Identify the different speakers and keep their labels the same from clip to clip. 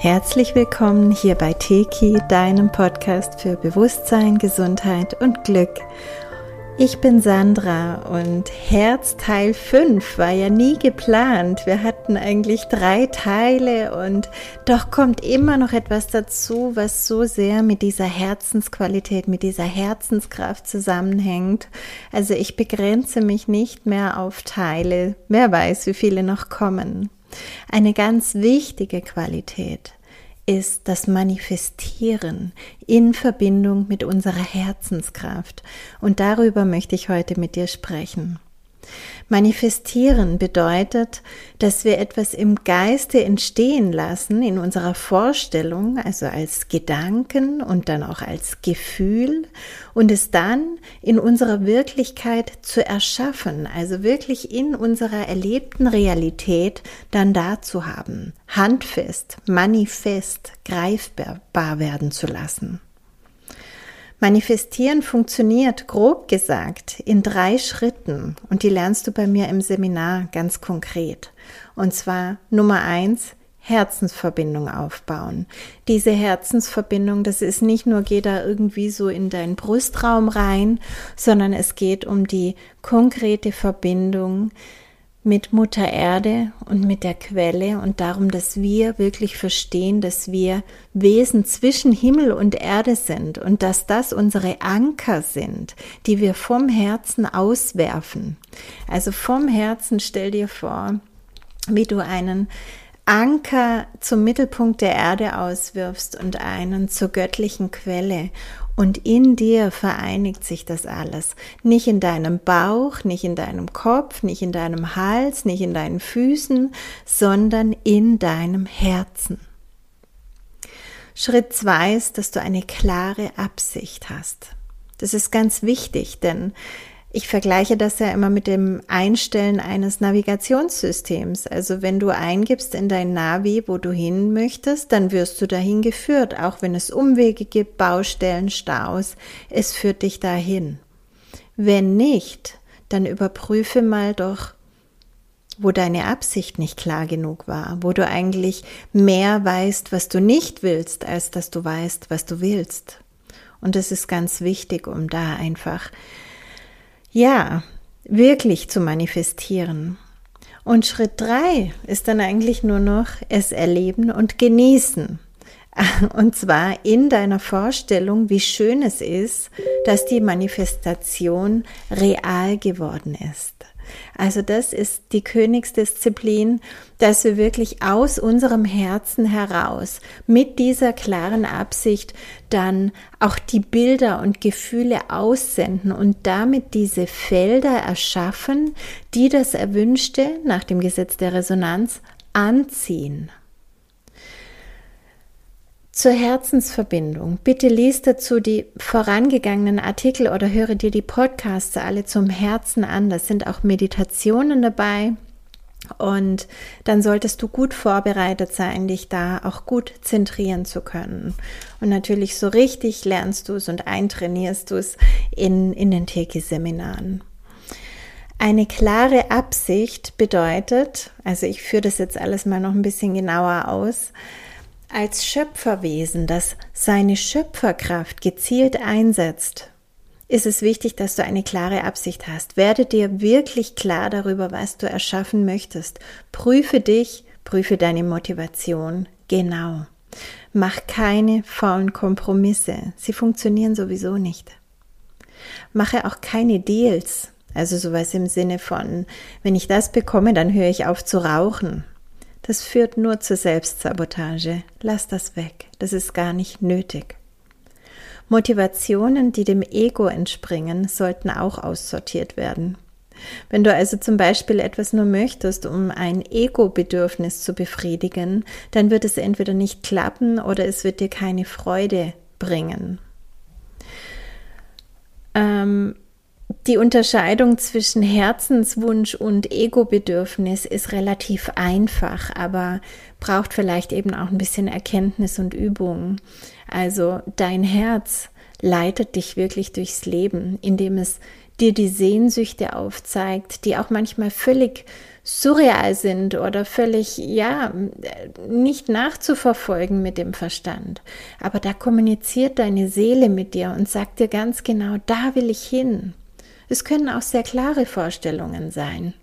Speaker 1: Herzlich willkommen hier bei Teki, deinem Podcast für Bewusstsein, Gesundheit und Glück. Ich bin Sandra und Herz Teil 5 war ja nie geplant. Wir hatten eigentlich drei Teile und doch kommt immer noch etwas dazu, was so sehr mit dieser Herzensqualität, mit dieser Herzenskraft zusammenhängt. Also ich begrenze mich nicht mehr auf Teile. Wer weiß, wie viele noch kommen. Eine ganz wichtige Qualität ist das Manifestieren in Verbindung mit unserer Herzenskraft. Und darüber möchte ich heute mit dir sprechen. Manifestieren bedeutet, dass wir etwas im Geiste entstehen lassen, in unserer Vorstellung, also als Gedanken und dann auch als Gefühl und es dann in unserer Wirklichkeit zu erschaffen, also wirklich in unserer erlebten Realität dann da zu haben, handfest, manifest, greifbar werden zu lassen. Manifestieren funktioniert, grob gesagt, in drei Schritten und die lernst du bei mir im Seminar ganz konkret. Und zwar Nummer eins, Herzensverbindung aufbauen. Diese Herzensverbindung, das ist nicht nur, geh da irgendwie so in deinen Brustraum rein, sondern es geht um die konkrete Verbindung mit Mutter Erde und mit der Quelle und darum, dass wir wirklich verstehen, dass wir Wesen zwischen Himmel und Erde sind und dass das unsere Anker sind, die wir vom Herzen auswerfen. Also vom Herzen stell dir vor, wie du einen Anker zum Mittelpunkt der Erde auswirfst und einen zur göttlichen Quelle. Und in dir vereinigt sich das alles. Nicht in deinem Bauch, nicht in deinem Kopf, nicht in deinem Hals, nicht in deinen Füßen, sondern in deinem Herzen. Schritt zwei ist, dass du eine klare Absicht hast. Das ist ganz wichtig, denn ich vergleiche das ja immer mit dem Einstellen eines Navigationssystems. Also wenn du eingibst in dein Navi, wo du hin möchtest, dann wirst du dahin geführt, auch wenn es Umwege gibt, Baustellen, Staus. Es führt dich dahin. Wenn nicht, dann überprüfe mal doch, wo deine Absicht nicht klar genug war, wo du eigentlich mehr weißt, was du nicht willst, als dass du weißt, was du willst. Und das ist ganz wichtig, um da einfach ja, wirklich zu manifestieren. Und Schritt drei ist dann eigentlich nur noch es erleben und genießen. Und zwar in deiner Vorstellung, wie schön es ist, dass die Manifestation real geworden ist. Also das ist die Königsdisziplin, dass wir wirklich aus unserem Herzen heraus mit dieser klaren Absicht dann auch die Bilder und Gefühle aussenden und damit diese Felder erschaffen, die das Erwünschte nach dem Gesetz der Resonanz anziehen zur Herzensverbindung. Bitte lies dazu die vorangegangenen Artikel oder höre dir die Podcasts alle zum Herzen an. Das sind auch Meditationen dabei. Und dann solltest du gut vorbereitet sein, dich da auch gut zentrieren zu können. Und natürlich so richtig lernst du es und eintrainierst du es in, in den Teki-Seminaren. Eine klare Absicht bedeutet, also ich führe das jetzt alles mal noch ein bisschen genauer aus, als Schöpferwesen, das seine Schöpferkraft gezielt einsetzt, ist es wichtig, dass du eine klare Absicht hast. Werde dir wirklich klar darüber, was du erschaffen möchtest. Prüfe dich, prüfe deine Motivation genau. Mach keine faulen Kompromisse. Sie funktionieren sowieso nicht. Mache auch keine Deals. Also sowas im Sinne von, wenn ich das bekomme, dann höre ich auf zu rauchen. Das führt nur zur Selbstsabotage. Lass das weg. Das ist gar nicht nötig. Motivationen, die dem Ego entspringen, sollten auch aussortiert werden. Wenn du also zum Beispiel etwas nur möchtest, um ein Ego-Bedürfnis zu befriedigen, dann wird es entweder nicht klappen oder es wird dir keine Freude bringen. Ähm, die Unterscheidung zwischen Herzenswunsch und Ego-Bedürfnis ist relativ einfach, aber braucht vielleicht eben auch ein bisschen Erkenntnis und Übung. Also dein Herz leitet dich wirklich durchs Leben, indem es dir die Sehnsüchte aufzeigt, die auch manchmal völlig surreal sind oder völlig, ja, nicht nachzuverfolgen mit dem Verstand. Aber da kommuniziert deine Seele mit dir und sagt dir ganz genau, da will ich hin. Es können auch sehr klare Vorstellungen sein,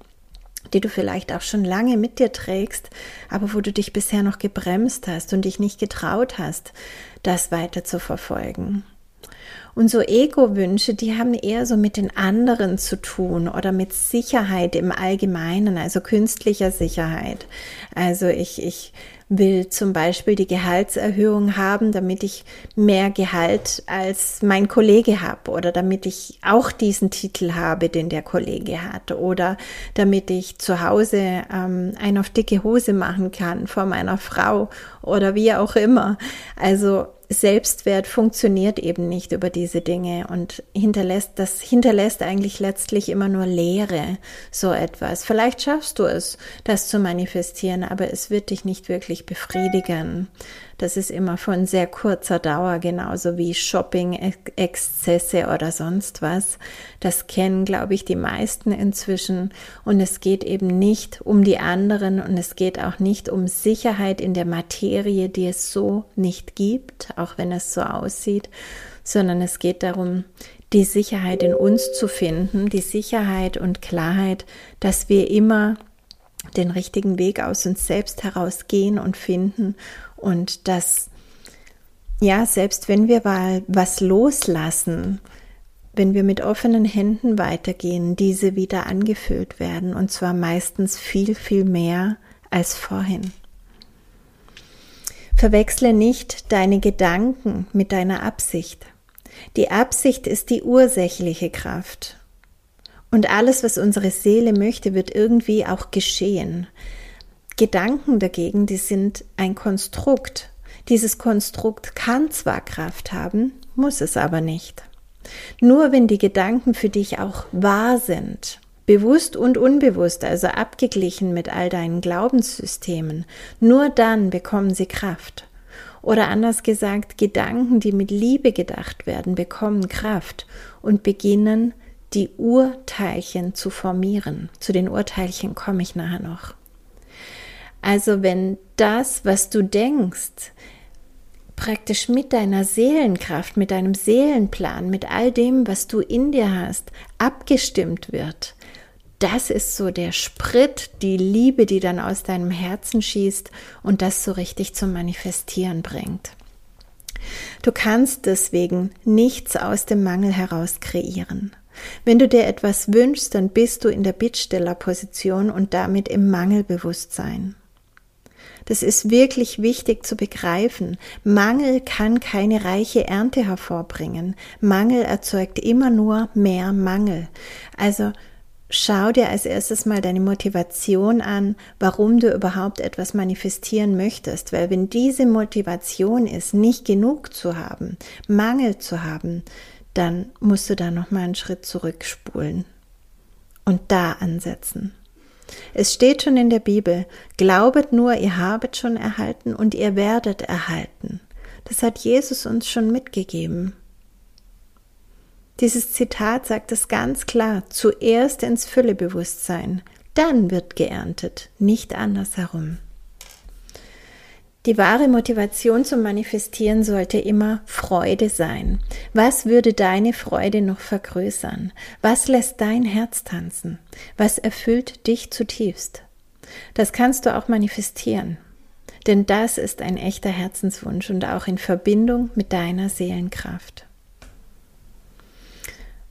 Speaker 1: die du vielleicht auch schon lange mit dir trägst, aber wo du dich bisher noch gebremst hast und dich nicht getraut hast, das weiter zu verfolgen. Und so Ego-Wünsche, die haben eher so mit den anderen zu tun oder mit Sicherheit im Allgemeinen, also künstlicher Sicherheit. Also ich, ich will zum Beispiel die Gehaltserhöhung haben, damit ich mehr Gehalt als mein Kollege habe oder damit ich auch diesen Titel habe, den der Kollege hat oder damit ich zu Hause ähm, ein auf dicke Hose machen kann vor meiner Frau oder wie auch immer. Also Selbstwert funktioniert eben nicht über diese Dinge und hinterlässt, das hinterlässt eigentlich letztlich immer nur Leere, so etwas. Vielleicht schaffst du es, das zu manifestieren, aber es wird dich nicht wirklich befriedigen. Das ist immer von sehr kurzer Dauer, genauso wie Shopping-Exzesse oder sonst was. Das kennen, glaube ich, die meisten inzwischen. Und es geht eben nicht um die anderen und es geht auch nicht um Sicherheit in der Materie, die es so nicht gibt, auch wenn es so aussieht, sondern es geht darum, die Sicherheit in uns zu finden, die Sicherheit und Klarheit, dass wir immer den richtigen Weg aus uns selbst heraus gehen und finden und dass, ja, selbst wenn wir mal was loslassen, wenn wir mit offenen Händen weitergehen, diese wieder angefüllt werden und zwar meistens viel, viel mehr als vorhin. Verwechsle nicht deine Gedanken mit deiner Absicht. Die Absicht ist die ursächliche Kraft. Und alles, was unsere Seele möchte, wird irgendwie auch geschehen. Gedanken dagegen, die sind ein Konstrukt. Dieses Konstrukt kann zwar Kraft haben, muss es aber nicht. Nur wenn die Gedanken für dich auch wahr sind, bewusst und unbewusst, also abgeglichen mit all deinen Glaubenssystemen, nur dann bekommen sie Kraft. Oder anders gesagt, Gedanken, die mit Liebe gedacht werden, bekommen Kraft und beginnen die Urteilchen zu formieren. Zu den Urteilchen komme ich nachher noch. Also wenn das, was du denkst, praktisch mit deiner Seelenkraft, mit deinem Seelenplan, mit all dem, was du in dir hast, abgestimmt wird, das ist so der Sprit, die Liebe, die dann aus deinem Herzen schießt und das so richtig zum Manifestieren bringt. Du kannst deswegen nichts aus dem Mangel heraus kreieren. Wenn du dir etwas wünschst, dann bist du in der Bittstellerposition und damit im Mangelbewusstsein. Das ist wirklich wichtig zu begreifen. Mangel kann keine reiche Ernte hervorbringen. Mangel erzeugt immer nur mehr Mangel. Also schau dir als erstes mal deine Motivation an, warum du überhaupt etwas manifestieren möchtest. Weil wenn diese Motivation ist, nicht genug zu haben, Mangel zu haben, dann musst du da nochmal einen Schritt zurückspulen und da ansetzen. Es steht schon in der Bibel, glaubet nur, ihr habet schon erhalten und ihr werdet erhalten. Das hat Jesus uns schon mitgegeben. Dieses Zitat sagt es ganz klar, zuerst ins Füllebewusstsein, dann wird geerntet, nicht andersherum. Die wahre Motivation zum Manifestieren sollte immer Freude sein. Was würde deine Freude noch vergrößern? Was lässt dein Herz tanzen? Was erfüllt dich zutiefst? Das kannst du auch manifestieren. Denn das ist ein echter Herzenswunsch und auch in Verbindung mit deiner Seelenkraft.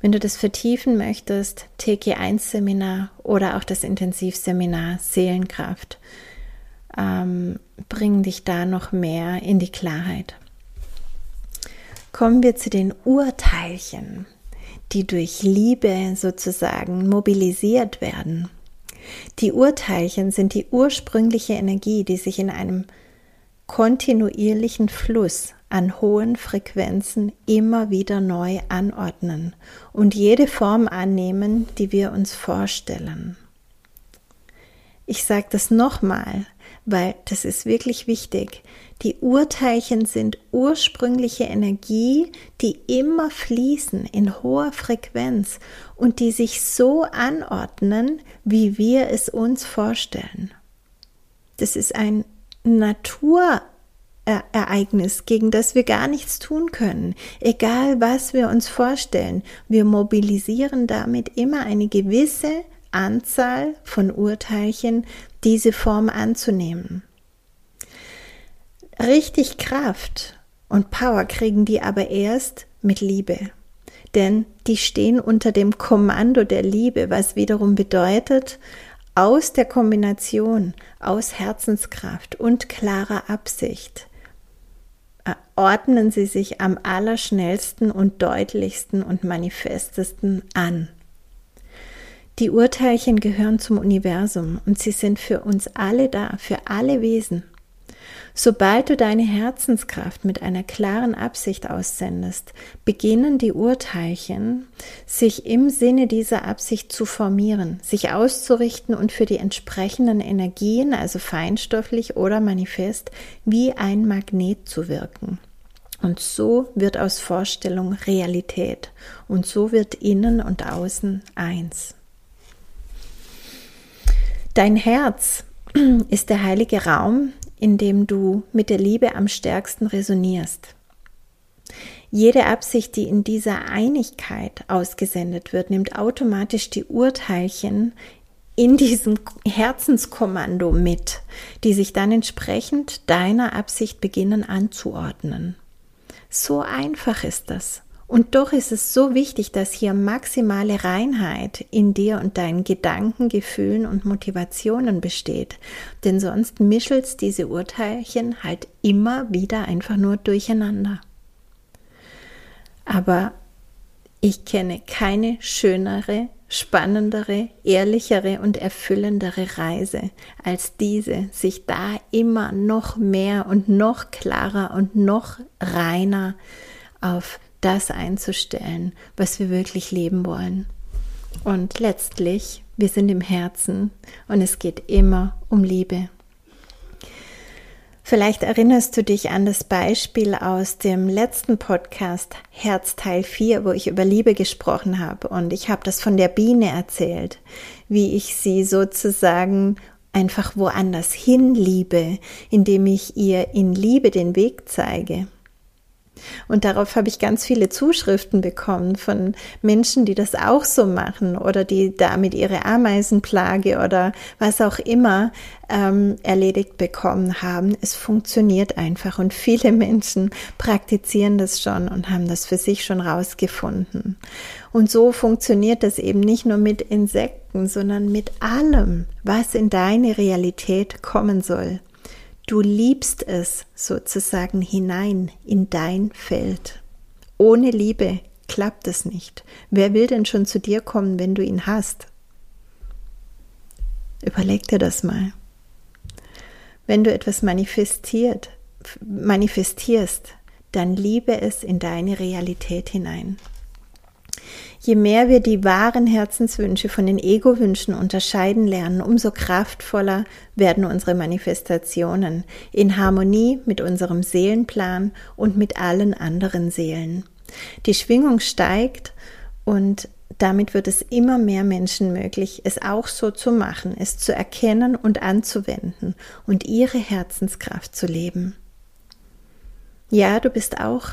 Speaker 1: Wenn du das vertiefen möchtest, TG1 Seminar oder auch das Intensivseminar Seelenkraft ähm, bringen dich da noch mehr in die Klarheit. Kommen wir zu den Urteilchen, die durch Liebe sozusagen mobilisiert werden. Die Urteilchen sind die ursprüngliche Energie, die sich in einem kontinuierlichen Fluss an hohen Frequenzen immer wieder neu anordnen und jede Form annehmen, die wir uns vorstellen. Ich sage das nochmal, weil das ist wirklich wichtig. Die Urteilchen sind ursprüngliche Energie, die immer fließen in hoher Frequenz und die sich so anordnen, wie wir es uns vorstellen. Das ist ein Naturereignis, gegen das wir gar nichts tun können, egal was wir uns vorstellen. Wir mobilisieren damit immer eine gewisse Anzahl von Urteilchen, diese Form anzunehmen. Richtig Kraft und Power kriegen die aber erst mit Liebe. Denn die stehen unter dem Kommando der Liebe, was wiederum bedeutet, aus der Kombination aus Herzenskraft und klarer Absicht ordnen sie sich am allerschnellsten und deutlichsten und manifestesten an. Die Urteilchen gehören zum Universum und sie sind für uns alle da, für alle Wesen. Sobald du deine Herzenskraft mit einer klaren Absicht aussendest, beginnen die Urteilchen, sich im Sinne dieser Absicht zu formieren, sich auszurichten und für die entsprechenden Energien, also feinstofflich oder manifest, wie ein Magnet zu wirken. Und so wird aus Vorstellung Realität und so wird innen und außen eins. Dein Herz ist der heilige Raum, in dem du mit der Liebe am stärksten resonierst. Jede Absicht, die in dieser Einigkeit ausgesendet wird, nimmt automatisch die Urteilchen in diesem Herzenskommando mit, die sich dann entsprechend deiner Absicht beginnen anzuordnen. So einfach ist das. Und doch ist es so wichtig, dass hier maximale Reinheit in dir und deinen Gedanken, Gefühlen und Motivationen besteht. Denn sonst mischelst diese Urteilchen halt immer wieder einfach nur durcheinander. Aber ich kenne keine schönere, spannendere, ehrlichere und erfüllendere Reise als diese, sich da immer noch mehr und noch klarer und noch reiner auf das einzustellen, was wir wirklich leben wollen. Und letztlich, wir sind im Herzen und es geht immer um Liebe. Vielleicht erinnerst du dich an das Beispiel aus dem letzten Podcast Herz Teil 4, wo ich über Liebe gesprochen habe. Und ich habe das von der Biene erzählt, wie ich sie sozusagen einfach woanders hin liebe, indem ich ihr in Liebe den Weg zeige. Und darauf habe ich ganz viele Zuschriften bekommen von Menschen, die das auch so machen oder die damit ihre Ameisenplage oder was auch immer ähm, erledigt bekommen haben. Es funktioniert einfach und viele Menschen praktizieren das schon und haben das für sich schon rausgefunden. Und so funktioniert das eben nicht nur mit Insekten, sondern mit allem, was in deine Realität kommen soll. Du liebst es sozusagen hinein in dein Feld. Ohne Liebe klappt es nicht. Wer will denn schon zu dir kommen, wenn du ihn hast? Überleg dir das mal. Wenn du etwas manifestiert, manifestierst, dann liebe es in deine Realität hinein. Je mehr wir die wahren Herzenswünsche von den Ego-Wünschen unterscheiden lernen, umso kraftvoller werden unsere Manifestationen in Harmonie mit unserem Seelenplan und mit allen anderen Seelen. Die Schwingung steigt und damit wird es immer mehr Menschen möglich, es auch so zu machen, es zu erkennen und anzuwenden und ihre Herzenskraft zu leben. Ja, du bist auch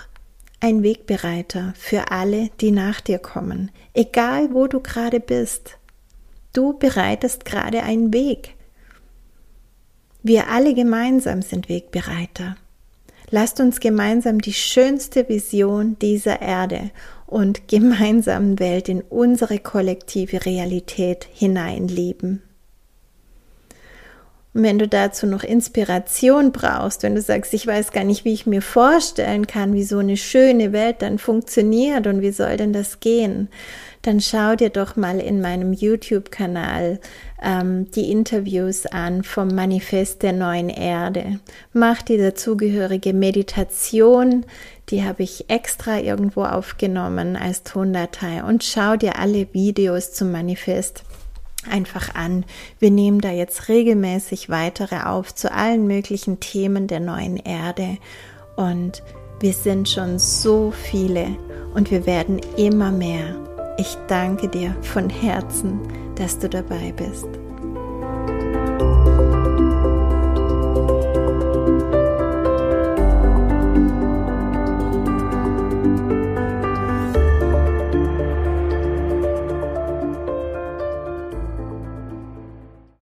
Speaker 1: ein Wegbereiter für alle, die nach dir kommen, egal wo du gerade bist. Du bereitest gerade einen Weg. Wir alle gemeinsam sind Wegbereiter. Lasst uns gemeinsam die schönste Vision dieser Erde und gemeinsamen Welt in unsere kollektive Realität hineinleben. Und wenn du dazu noch Inspiration brauchst, wenn du sagst, ich weiß gar nicht, wie ich mir vorstellen kann, wie so eine schöne Welt dann funktioniert und wie soll denn das gehen, dann schau dir doch mal in meinem YouTube-Kanal ähm, die Interviews an vom Manifest der neuen Erde. Mach die dazugehörige Meditation, die habe ich extra irgendwo aufgenommen als Tondatei und schau dir alle Videos zum Manifest einfach an. Wir nehmen da jetzt regelmäßig weitere auf zu allen möglichen Themen der neuen Erde und wir sind schon so viele und wir werden immer mehr. Ich danke dir von Herzen, dass du dabei bist.